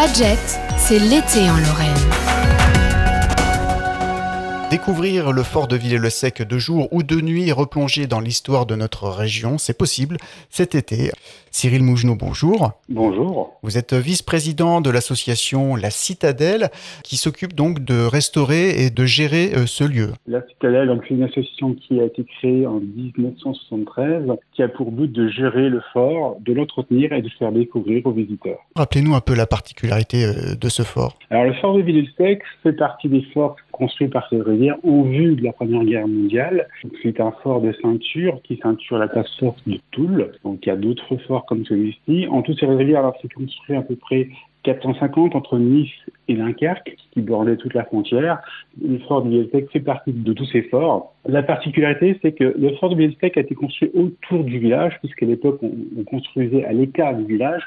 Fadjet, c'est l'été en Lorraine. Découvrir le fort de Villers-le-Sec de jour ou de nuit et replonger dans l'histoire de notre région, c'est possible cet été. Cyril Mougenot, bonjour. Bonjour. Vous êtes vice-président de l'association La Citadelle qui s'occupe donc de restaurer et de gérer euh, ce lieu. La Citadelle, c'est une association qui a été créée en 1973 qui a pour but de gérer le fort, de l'entretenir et de faire découvrir aux visiteurs. Rappelez-nous un peu la particularité euh, de ce fort. Alors le fort de Villers-le-Sec fait partie des forts construits par ces rivières au vu de la Première Guerre mondiale. C'est un fort de ceinture qui ceinture la place forte de Toul. Donc il y a d'autres forts comme celui-ci. En tout, ces rivières, c'est construit à peu près 450 entre Nice et Dunkerque, qui bordait toute la frontière. Le fort de Bieltec fait partie de tous ces forts. La particularité, c'est que le fort de Bieltec a été construit autour du village, puisqu'à l'époque, on, construisait à l'écart du village.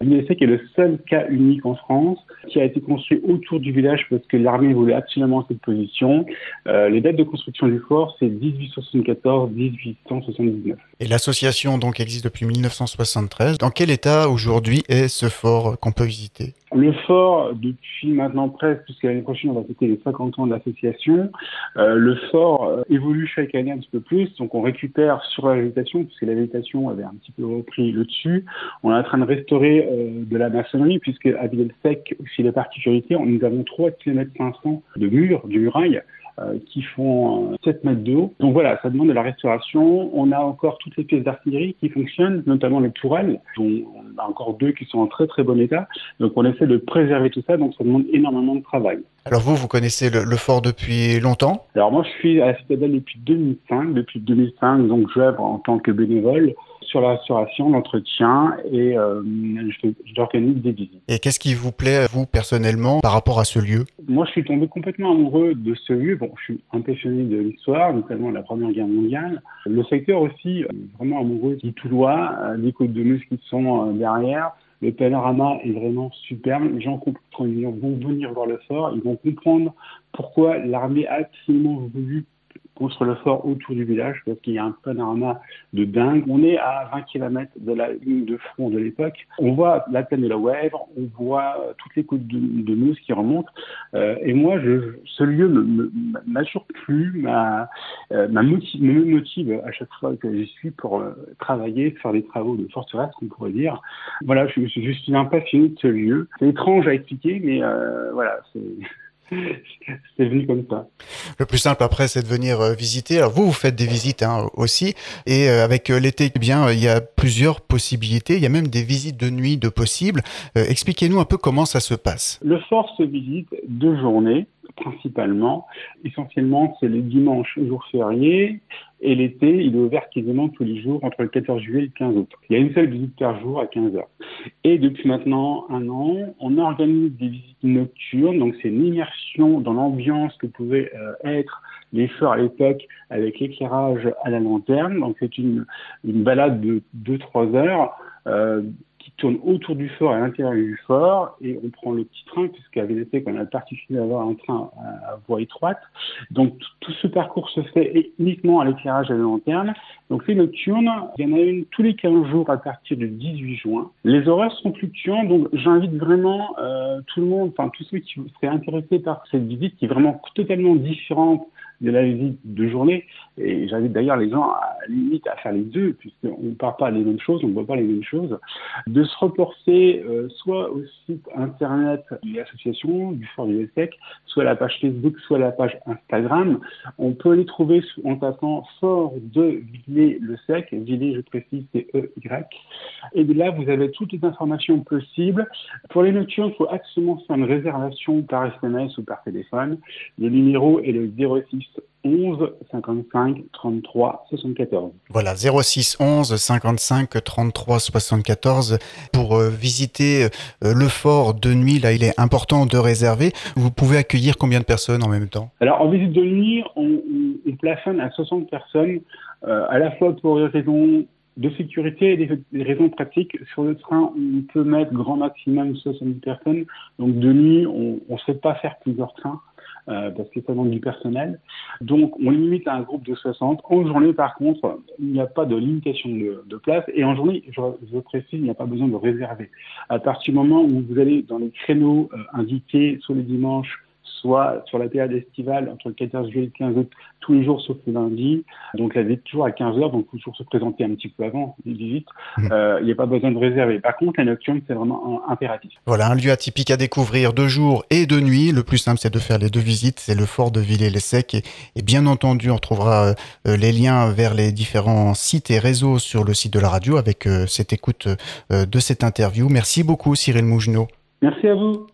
Bieltec est le seul cas unique en France qui a été construit autour du village parce que l'armée voulait absolument cette position. Euh, les dates de construction du fort, c'est 1874-1879. Et l'association donc existe depuis 1973. Dans quel état aujourd'hui est ce fort qu'on peut visiter? Le fort, depuis maintenant presque, puisque l'année prochaine on va fêter les 50 ans de l'association, euh, le fort euh, évolue chaque année un petit peu plus. Donc on récupère sur la végétation, puisque la végétation avait un petit peu repris le dessus. On est en train de restaurer euh, de la maçonnerie, puisque à Villers-Sec, aussi la particularité, nous avons 3 km 500 de murs, du muraille, euh, qui font 7 euh, mètres de haut. Donc voilà, ça demande de la restauration. On a encore toutes les pièces d'artillerie qui fonctionnent, notamment les tourelles, dont encore deux qui sont en très très bon état. Donc on essaie de préserver tout ça, donc ça demande énormément de travail. Alors vous, vous connaissez le, fort depuis longtemps? Alors moi, je suis à la Citadelle depuis 2005. Depuis 2005, donc j'œuvre en tant que bénévole sur la restauration, l'entretien et euh, j'organise des visites. Et qu'est-ce qui vous plaît, vous, personnellement, par rapport à ce lieu? Moi, je suis tombé complètement amoureux de ce lieu. Bon, je suis un passionné de l'histoire, notamment de la Première Guerre mondiale. Le secteur aussi, euh, vraiment amoureux du Toulois, euh, des côtes de Meuse qui sont euh, derrière. Le panorama est vraiment superbe. Les gens, ils vont venir voir le fort, ils vont comprendre pourquoi l'armée a absolument voulu construire le fort autour du village parce qu'il y a un panorama de dingue. On est à 20 km de la ligne de front de l'époque. On voit la plaine de la Wèvre, on voit toutes les côtes de, de Meuse qui remontent. Euh, et moi, je, ce lieu m'a toujours plu, m'a euh, motive, me motive à chaque fois que j'y suis pour euh, travailler, faire des travaux de forteresse, qu'on pourrait dire. Voilà, je, je suis un passionné de ce lieu. C'est étrange à expliquer, mais euh, voilà, c'est c'est venu comme ça. Le plus simple après, c'est de venir euh, visiter. Alors vous, vous faites des visites hein, aussi, et euh, avec euh, l'été, eh bien, il y a plusieurs possibilités. Il y a même des visites de nuit de possibles. Expliquez-nous un peu comment ça se passe. Le fort se visite deux journées principalement. Essentiellement, c'est les dimanches, jours fériés, et l'été, il est ouvert quasiment tous les jours entre le 14 juillet et le 15 août. Il y a une seule visite par jour à 15 heures. Et depuis maintenant un an, on organise des visites nocturnes. Donc c'est une immersion dans l'ambiance que pouvaient euh, être les forts à l'époque avec l'éclairage à la lanterne. Donc c'est une, une balade de 2-3 heures. Euh, tourne autour du fort, à l'intérieur du fort, et on prend le petit train, puisqu'à on a particulier d'avoir un train à, voie étroite. Donc tout ce parcours se fait uniquement à l'éclairage à la lanterne. Donc c'est nocturne, il y en a une tous les 15 jours à partir du 18 juin. Les horaires sont fluctuants, donc j'invite vraiment euh, tout le monde, enfin tous ceux qui seraient intéressés par cette visite, qui est vraiment totalement différente de la visite de journée. Et j'invite d'ailleurs les gens à limite à faire les deux, puisqu'on ne parle pas les mêmes choses, on ne voit pas les mêmes choses, de se reporter euh, soit au site internet de l'association du Fort du Sec, soit la page Facebook, soit la page Instagram. On peut les trouver en tapant Fort de Villers-le-Sec, Villers, je précise, c'est E-Y. Et là, vous avez toutes les informations possibles. Pour les nocturnes, il faut absolument faire une réservation par SMS ou par téléphone. Le numéro est le 06 11 55 33 74. Voilà, 06 11 55 33 74 pour euh, visiter euh, le fort de nuit. Là, il est important de réserver. Vous pouvez accueillir combien de personnes en même temps? Alors, en visite de nuit, on, on, plafonne à 60 personnes, euh, à la fois pour des raisons de sécurité et des, raisons pratiques. Sur le train, on peut mettre grand maximum 70 personnes. Donc, de nuit, on ne sait pas faire plusieurs trains. Euh, parce que ça demande du personnel. Donc, on limite à un groupe de 60. En journée, par contre, il n'y a pas de limitation de, de place. Et en journée, je, je précise, il n'y a pas besoin de réserver. À partir du moment où vous allez dans les créneaux euh, indiqués sur les dimanches soit sur la période estivale entre le 14 juillet et le 15 août, tous les jours sauf le lundi. Donc la visite toujours à 15 heures, donc il faut toujours se présenter un petit peu avant les visites. Mmh. Euh, il n'y a pas besoin de réserver. Par contre, la nocturne, c'est vraiment un, impératif. Voilà, un lieu atypique à découvrir de jour et de nuit. Le plus simple, c'est de faire les deux visites. C'est le fort de Villers-les-Secs. Et, et, bien entendu, on trouvera euh, les liens vers les différents sites et réseaux sur le site de la radio avec euh, cette écoute de cette interview. Merci beaucoup, Cyril Mougenot. Merci à vous.